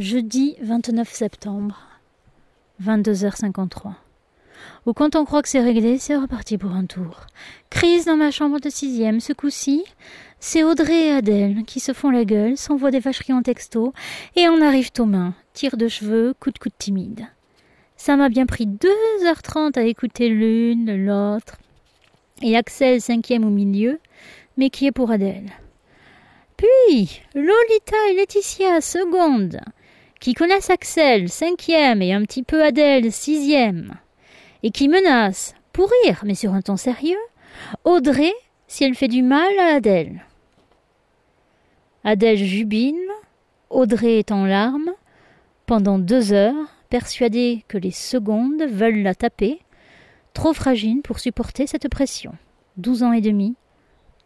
Jeudi 29 septembre, 22h53. Ou quand on croit que c'est réglé, c'est reparti pour un tour. Crise dans ma chambre de sixième, ce coup-ci, c'est Audrey et Adèle qui se font la gueule, s'envoient des vacheries en texto, et en arrivent aux mains, tir de cheveux, coup de coude timide. Ça m'a bien pris deux heures trente à écouter l'une, l'autre, et Axel cinquième au milieu, mais qui est pour Adèle. Puis, Lolita et Laetitia seconde, qui connaissent Axel, cinquième, et un petit peu Adèle, sixième, et qui menacent, pour rire, mais sur un ton sérieux, Audrey si elle fait du mal à Adèle. Adèle jubile, Audrey est en larmes, pendant deux heures, persuadée que les secondes veulent la taper, trop fragile pour supporter cette pression. Douze ans et demi,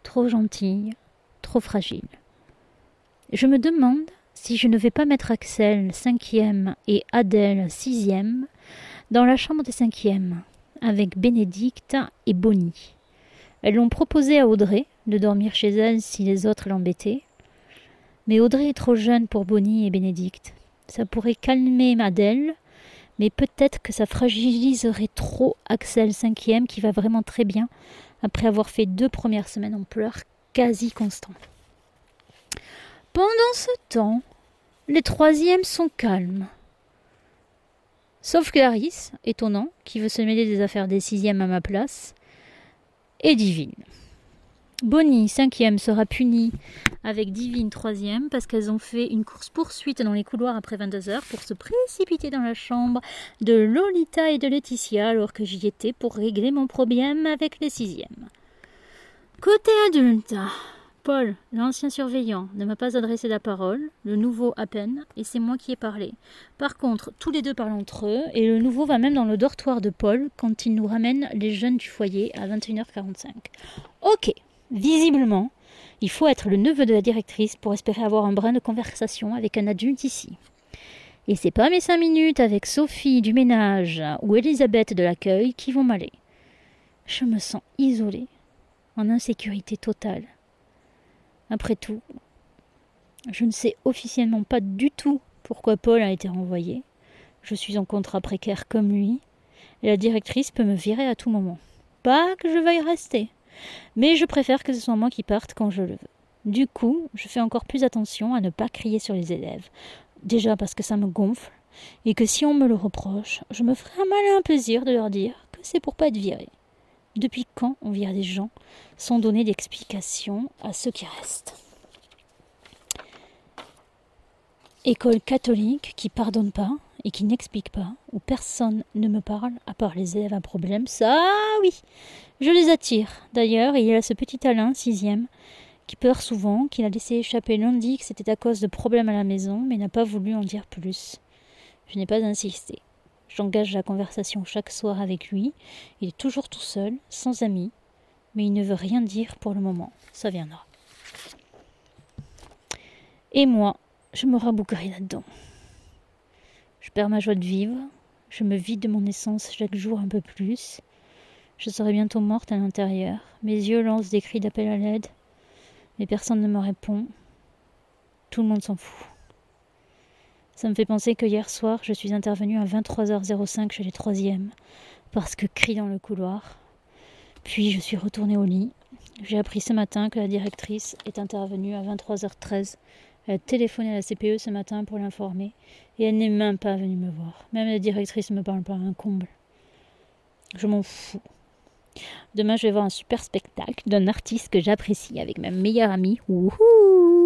trop gentille, trop fragile. Je me demande si je ne vais pas mettre Axel cinquième et Adèle sixième dans la chambre des cinquièmes, avec Bénédicte et Bonnie. Elles l'ont proposé à Audrey de dormir chez elle si les autres l'embêtaient. Mais Audrey est trop jeune pour Bonnie et Bénédicte. Ça pourrait calmer Adèle, mais peut-être que ça fragiliserait trop Axel cinquième qui va vraiment très bien après avoir fait deux premières semaines en pleurs quasi constants. Pendant ce temps, les troisièmes sont calmes. Sauf Clarisse, étonnant, qui veut se mêler des affaires des sixièmes à ma place, et Divine. Bonnie, cinquième, sera punie avec Divine, troisième, parce qu'elles ont fait une course-poursuite dans les couloirs après 22 heures pour se précipiter dans la chambre de Lolita et de Laetitia alors que j'y étais pour régler mon problème avec les sixièmes. Côté adulte, Paul, l'ancien surveillant, ne m'a pas adressé la parole, le nouveau à peine, et c'est moi qui ai parlé. Par contre, tous les deux parlent entre eux, et le nouveau va même dans le dortoir de Paul quand il nous ramène les jeunes du foyer à 21h45. Ok, visiblement, il faut être le neveu de la directrice pour espérer avoir un brin de conversation avec un adulte ici. Et c'est pas mes cinq minutes avec Sophie du ménage ou Elisabeth de l'accueil qui vont m'aller. Je me sens isolée, en insécurité totale. Après tout, je ne sais officiellement pas du tout pourquoi Paul a été renvoyé. Je suis en contrat précaire comme lui, et la directrice peut me virer à tout moment. Pas que je veuille rester, mais je préfère que ce soit moi qui parte quand je le veux. Du coup, je fais encore plus attention à ne pas crier sur les élèves. Déjà parce que ça me gonfle, et que si on me le reproche, je me ferai un malin plaisir de leur dire que c'est pour pas être viré. Depuis quand on vire des gens sans donner d'explication à ceux qui restent École catholique qui pardonne pas et qui n'explique pas, où personne ne me parle à part les élèves à problème, ça oui, je les attire. D'ailleurs, il y a ce petit Alain, sixième, qui pleure souvent, qu'il a laissé échapper lundi que c'était à cause de problèmes à la maison, mais n'a pas voulu en dire plus. Je n'ai pas insisté. J'engage la conversation chaque soir avec lui. Il est toujours tout seul, sans amis, mais il ne veut rien dire pour le moment. Ça viendra. Et moi, je me rabouquerai là-dedans. Je perds ma joie de vivre, je me vide de mon essence chaque jour un peu plus. Je serai bientôt morte à l'intérieur. Mes yeux lancent des cris d'appel à l'aide, mais personne ne me répond. Tout le monde s'en fout. Ça me fait penser que hier soir, je suis intervenue à 23h05 chez les troisièmes, parce que cri dans le couloir. Puis je suis retournée au lit. J'ai appris ce matin que la directrice est intervenue à 23h13. Elle a téléphoné à la CPE ce matin pour l'informer, et elle n'est même pas venue me voir. Même la directrice ne me parle pas, un comble. Je m'en fous. Demain, je vais voir un super spectacle d'un artiste que j'apprécie avec ma meilleure amie. Wouhou